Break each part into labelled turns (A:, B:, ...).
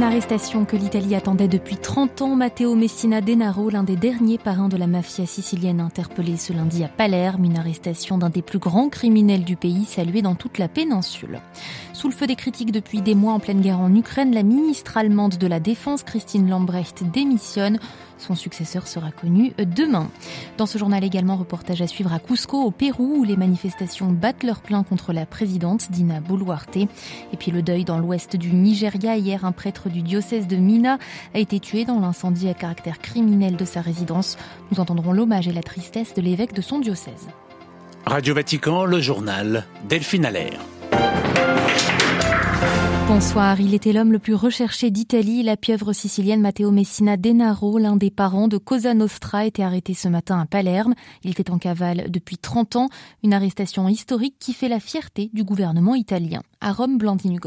A: Une arrestation que l'Italie attendait depuis 30 ans. Matteo Messina Denaro, l'un des derniers parrains de la mafia sicilienne interpellé ce lundi à Palerme. Une arrestation d'un des plus grands criminels du pays, salué dans toute la péninsule. Sous le feu des critiques depuis des mois en pleine guerre en Ukraine, la ministre allemande de la Défense, Christine Lambrecht, démissionne. Son successeur sera connu demain. Dans ce journal également, reportage à suivre à Cusco, au Pérou, où les manifestations battent leur plein contre la présidente Dina Boluarte. Et puis le deuil dans l'ouest du Nigeria. Hier, un prêtre du diocèse de Mina a été tué dans l'incendie à caractère criminel de sa résidence. Nous entendrons l'hommage et la tristesse de l'évêque de son diocèse.
B: Radio Vatican, le journal Delphine Allaire.
A: Bonsoir. Il était l'homme le plus recherché d'Italie. La pieuvre sicilienne Matteo Messina Denaro, l'un des parents de Cosa Nostra, été arrêté ce matin à Palerme. Il était en cavale depuis 30 ans. Une arrestation historique qui fait la fierté du gouvernement italien. À Rome, Blandine.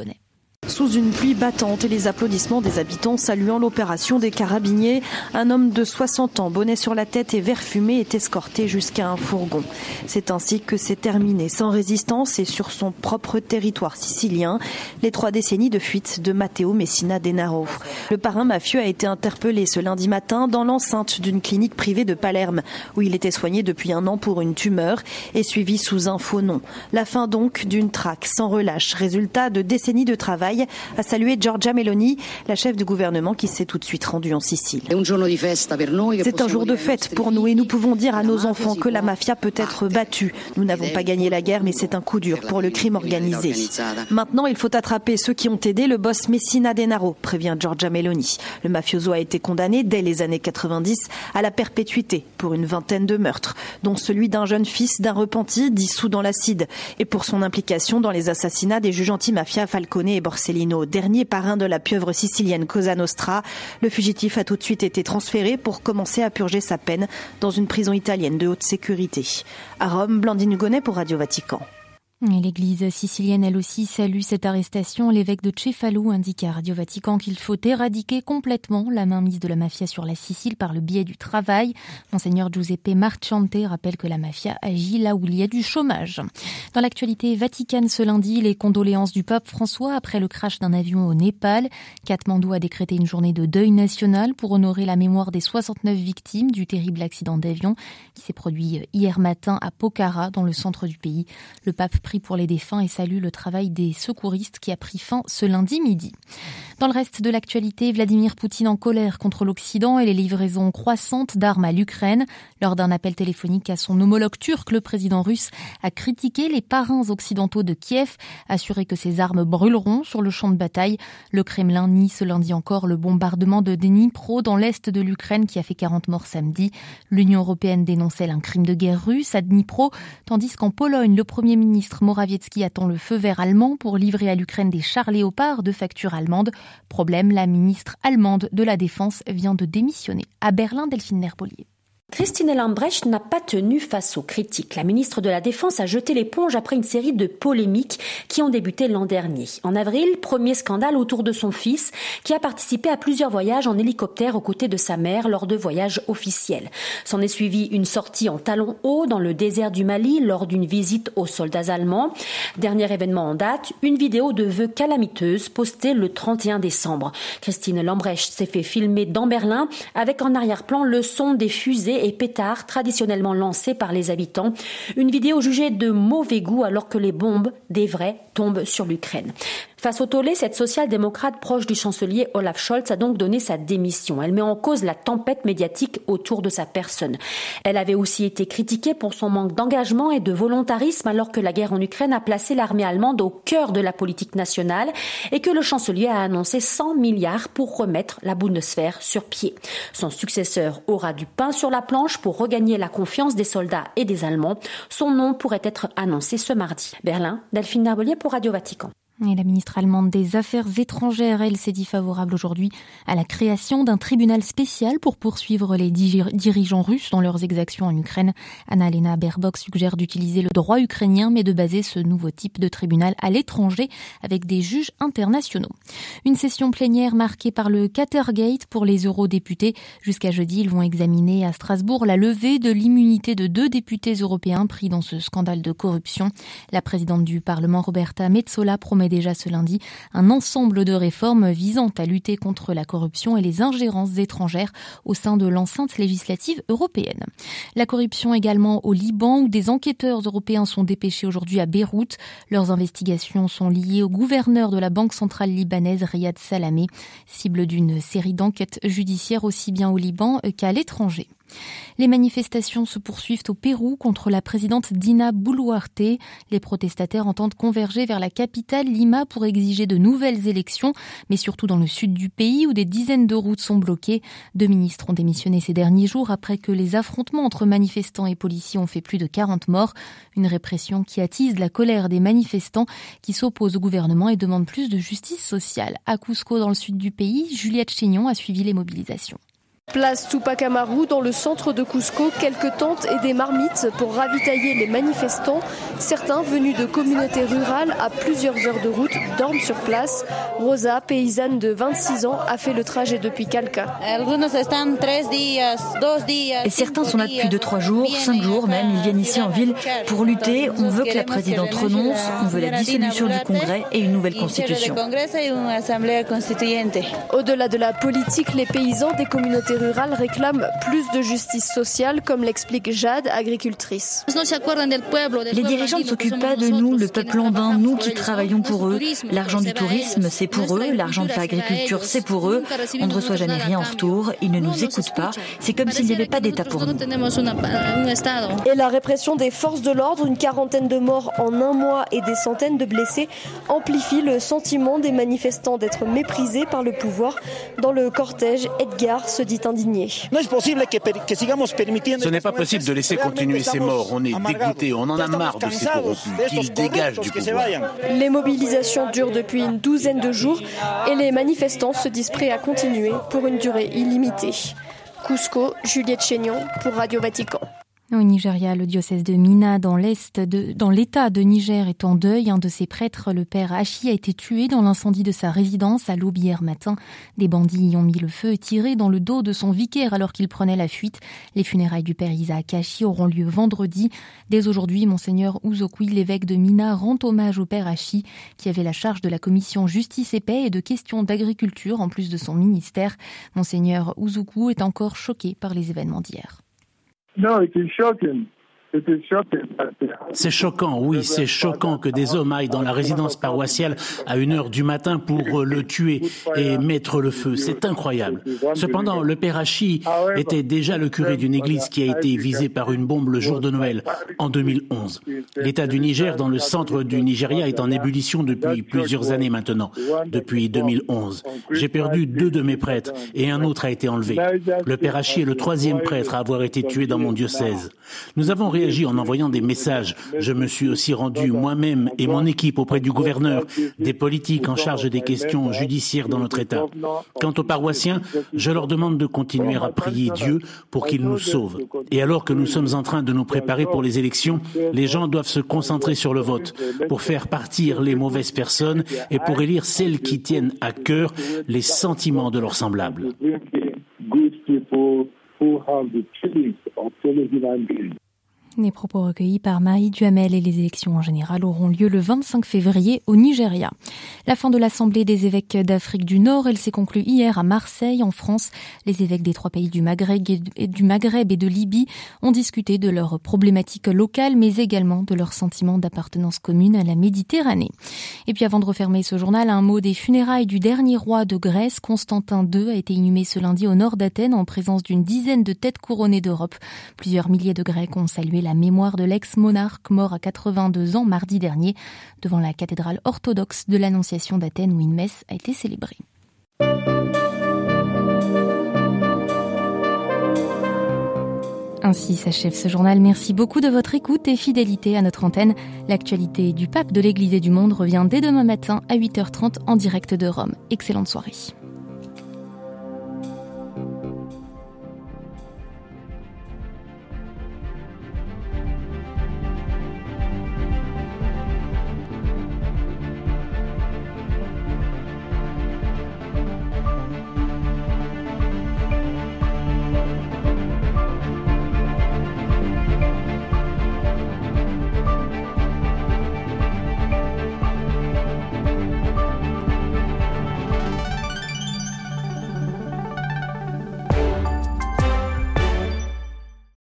C: Sous une pluie battante et les applaudissements des habitants saluant l'opération des carabiniers, un homme de 60 ans, bonnet sur la tête et vert fumé, est escorté jusqu'à un fourgon. C'est ainsi que s'est terminé sans résistance et sur son propre territoire sicilien les trois décennies de fuite de Matteo Messina Denaro. Le parrain mafieux a été interpellé ce lundi matin dans l'enceinte d'une clinique privée de Palerme où il était soigné depuis un an pour une tumeur et suivi sous un faux nom. La fin donc d'une traque sans relâche, résultat de décennies de travail a salué Giorgia Meloni, la chef du gouvernement qui s'est tout de suite rendue en Sicile. C'est un jour de fête pour nous et nous pouvons dire à nos enfants que la mafia peut être battue. Nous n'avons pas gagné la guerre, mais c'est un coup dur pour le crime organisé. Maintenant, il faut attraper ceux qui ont aidé le boss Messina Denaro, prévient Giorgia Meloni. Le mafioso a été condamné dès les années 90 à la perpétuité pour une vingtaine de meurtres, dont celui d'un jeune fils d'un repenti dissous dans l'acide, et pour son implication dans les assassinats des juges anti-mafia Falcone et Borsellino. Dernier parrain de la pieuvre sicilienne Cosa Nostra. Le fugitif a tout de suite été transféré pour commencer à purger sa peine dans une prison italienne de haute sécurité. À Rome, Blandine Hugonnet pour Radio Vatican.
A: L'église sicilienne, elle aussi, salue cette arrestation. L'évêque de Cefalù indique à Radio Vatican qu'il faut éradiquer complètement la mainmise de la mafia sur la Sicile par le biais du travail. Monseigneur Giuseppe Marchante rappelle que la mafia agit là où il y a du chômage. Dans l'actualité vaticane ce lundi, les condoléances du pape François après le crash d'un avion au Népal. Katmandou a décrété une journée de deuil national pour honorer la mémoire des 69 victimes du terrible accident d'avion qui s'est produit hier matin à Pokhara, dans le centre du pays. Le pape pour les défunts et salue le travail des secouristes qui a pris fin ce lundi midi. Dans le reste de l'actualité, Vladimir Poutine en colère contre l'Occident et les livraisons croissantes d'armes à l'Ukraine. Lors d'un appel téléphonique à son homologue turc, le président russe a critiqué les parrains occidentaux de Kiev, assuré que ces armes brûleront sur le champ de bataille. Le Kremlin nie ce lundi encore le bombardement de Dnipro dans l'est de l'Ukraine qui a fait 40 morts samedi. L'Union européenne dénonçait un crime de guerre russe à Dnipro, tandis qu'en Pologne, le premier ministre Morawiecki attend le feu vert allemand pour livrer à l'Ukraine des chars léopards de facture allemande. Problème, la ministre allemande de la Défense vient de démissionner. À Berlin, Delphine Nerpolier.
D: Christine Lambrecht n'a pas tenu face aux critiques. La ministre de la Défense a jeté l'éponge après une série de polémiques qui ont débuté l'an dernier. En avril, premier scandale autour de son fils qui a participé à plusieurs voyages en hélicoptère aux côtés de sa mère lors de voyages officiels. S'en est suivi une sortie en talons hauts dans le désert du Mali lors d'une visite aux soldats allemands. Dernier événement en date, une vidéo de vœux calamiteuse postée le 31 décembre. Christine Lambrecht s'est fait filmer dans Berlin avec en arrière-plan le son des fusées et pétards traditionnellement lancés par les habitants. Une vidéo jugée de mauvais goût alors que les bombes, des vrais, tombent sur l'Ukraine. Face au tollé, cette social-démocrate proche du chancelier Olaf Scholz a donc donné sa démission. Elle met en cause la tempête médiatique autour de sa personne. Elle avait aussi été critiquée pour son manque d'engagement et de volontarisme alors que la guerre en Ukraine a placé l'armée allemande au cœur de la politique nationale et que le chancelier a annoncé 100 milliards pour remettre la Bundeswehr sur pied. Son successeur aura du pain sur la planche pour regagner la confiance des soldats et des Allemands. Son nom pourrait être annoncé ce mardi. Berlin, Delphine Narbelier pour Radio Vatican.
A: Et la ministre allemande des Affaires étrangères, elle, s'est dit favorable aujourd'hui à la création d'un tribunal spécial pour poursuivre les dirigeants russes dans leurs exactions en Ukraine. Anna-Lena Baerbock suggère d'utiliser le droit ukrainien, mais de baser ce nouveau type de tribunal à l'étranger avec des juges internationaux. Une session plénière marquée par le Catergate pour les eurodéputés. Jusqu'à jeudi, ils vont examiner à Strasbourg la levée de l'immunité de deux députés européens pris dans ce scandale de corruption. La présidente du Parlement, Roberta Metsola, promet déjà ce lundi un ensemble de réformes visant à lutter contre la corruption et les ingérences étrangères au sein de l'enceinte législative européenne. La corruption également au Liban où des enquêteurs européens sont dépêchés aujourd'hui à Beyrouth. Leurs investigations sont liées au gouverneur de la Banque centrale libanaise Riyad Salamé, cible d'une série d'enquêtes judiciaires aussi bien au Liban qu'à l'étranger. Les manifestations se poursuivent au Pérou contre la présidente Dina Boluarte. Les protestataires entendent converger vers la capitale Lima pour exiger de nouvelles élections, mais surtout dans le sud du pays où des dizaines de routes sont bloquées. Deux ministres ont démissionné ces derniers jours après que les affrontements entre manifestants et policiers ont fait plus de 40 morts. Une répression qui attise la colère des manifestants qui s'opposent au gouvernement et demandent plus de justice sociale. À Cusco, dans le sud du pays, Juliette Chignon a suivi les mobilisations.
E: Place Tupac Amaru, dans le centre de Cusco, quelques tentes et des marmites pour ravitailler les manifestants. Certains venus de communautés rurales à plusieurs heures de route dorment sur place. Rosa, paysanne de 26 ans, a fait le trajet depuis Calca.
F: Et certains sont là depuis 2-3 jours, 5 jours même. Ils viennent ici en ville pour lutter. On veut que la présidente renonce, on veut la dissolution du Congrès et une nouvelle constitution.
E: Au-delà de la politique, les paysans des communautés rurales réclament plus de justice sociale, comme l'explique Jade, agricultrice.
F: Les dirigeants ne s'occupent pas de nous, le peuple andin, nous qui travaillons pour eux. L'argent du tourisme, c'est pour eux. L'argent de l'agriculture, c'est pour eux. On ne reçoit jamais rien en retour. Ils ne nous écoutent pas. C'est comme s'il n'y avait pas d'État pour nous.
E: Et la répression des forces de l'ordre, une quarantaine de morts en un mois et des centaines de blessés, amplifie le sentiment des manifestants d'être méprisés par le pouvoir. Dans le cortège, Edgar se dit indigné.
B: Ce n'est pas possible de laisser continuer ces morts. On est dégoûté, on en a marre de ces corrompus. Qu'ils dégagent du pouvoir.
E: Les mobilisations durent depuis une douzaine de jours et les manifestants se disent prêts à continuer pour une durée illimitée. Cusco, Juliette Chénion pour Radio Vatican.
A: Au Nigeria, le diocèse de Mina, dans l'est l'état de Niger, est en deuil. Un de ses prêtres, le père Hachi, a été tué dans l'incendie de sa résidence à l'aube hier matin. Des bandits y ont mis le feu et tiré dans le dos de son vicaire alors qu'il prenait la fuite. Les funérailles du père Isaac Hachi auront lieu vendredi. Dès aujourd'hui, monseigneur Ouzokoui, l'évêque de Mina, rend hommage au père Hachi, qui avait la charge de la commission justice et paix et de questions d'agriculture en plus de son ministère. Monseigneur Ouzokou est encore choqué par les événements d'hier.
G: No, it is shocking.
B: C'est choquant, oui, c'est choquant que des hommes aillent dans la résidence paroissiale à une heure du matin pour le tuer et mettre le feu. C'est incroyable. Cependant, le père Hachi était déjà le curé d'une église qui a été visée par une bombe le jour de Noël en 2011. L'État du Niger, dans le centre du Nigeria, est en ébullition depuis plusieurs années maintenant, depuis 2011. J'ai perdu deux de mes prêtres et un autre a été enlevé. Le père Hachi est le troisième prêtre à avoir été tué dans mon diocèse. Nous avons en envoyant des messages. Je me suis aussi rendu moi-même et mon équipe auprès du gouverneur, des politiques en charge des questions judiciaires dans notre État. Quant aux paroissiens, je leur demande de continuer à prier Dieu pour qu'il nous sauve. Et alors que nous sommes en train de nous préparer pour les élections, les gens doivent se concentrer sur le vote pour faire partir les mauvaises personnes et pour élire celles qui tiennent à cœur les sentiments de leurs semblables.
A: Les propos recueillis par Marie Duhamel et les élections en général auront lieu le 25 février au Nigeria. La fin de l'Assemblée des évêques d'Afrique du Nord, elle s'est conclue hier à Marseille, en France. Les évêques des trois pays du Maghreb et de Libye ont discuté de leurs problématiques locales, mais également de leur sentiment d'appartenance commune à la Méditerranée. Et puis avant de refermer ce journal, un mot des funérailles du dernier roi de Grèce, Constantin II, a été inhumé ce lundi au nord d'Athènes en présence d'une dizaine de têtes couronnées d'Europe. Plusieurs milliers de Grecs ont salué la mémoire de l'ex-monarque mort à 82 ans mardi dernier devant la cathédrale orthodoxe de l'Annonciation d'Athènes où une messe a été célébrée. Ainsi s'achève ce journal. Merci beaucoup de votre écoute et fidélité à notre antenne. L'actualité du pape de l'Église et du monde revient dès demain matin à 8h30 en direct de Rome. Excellente soirée.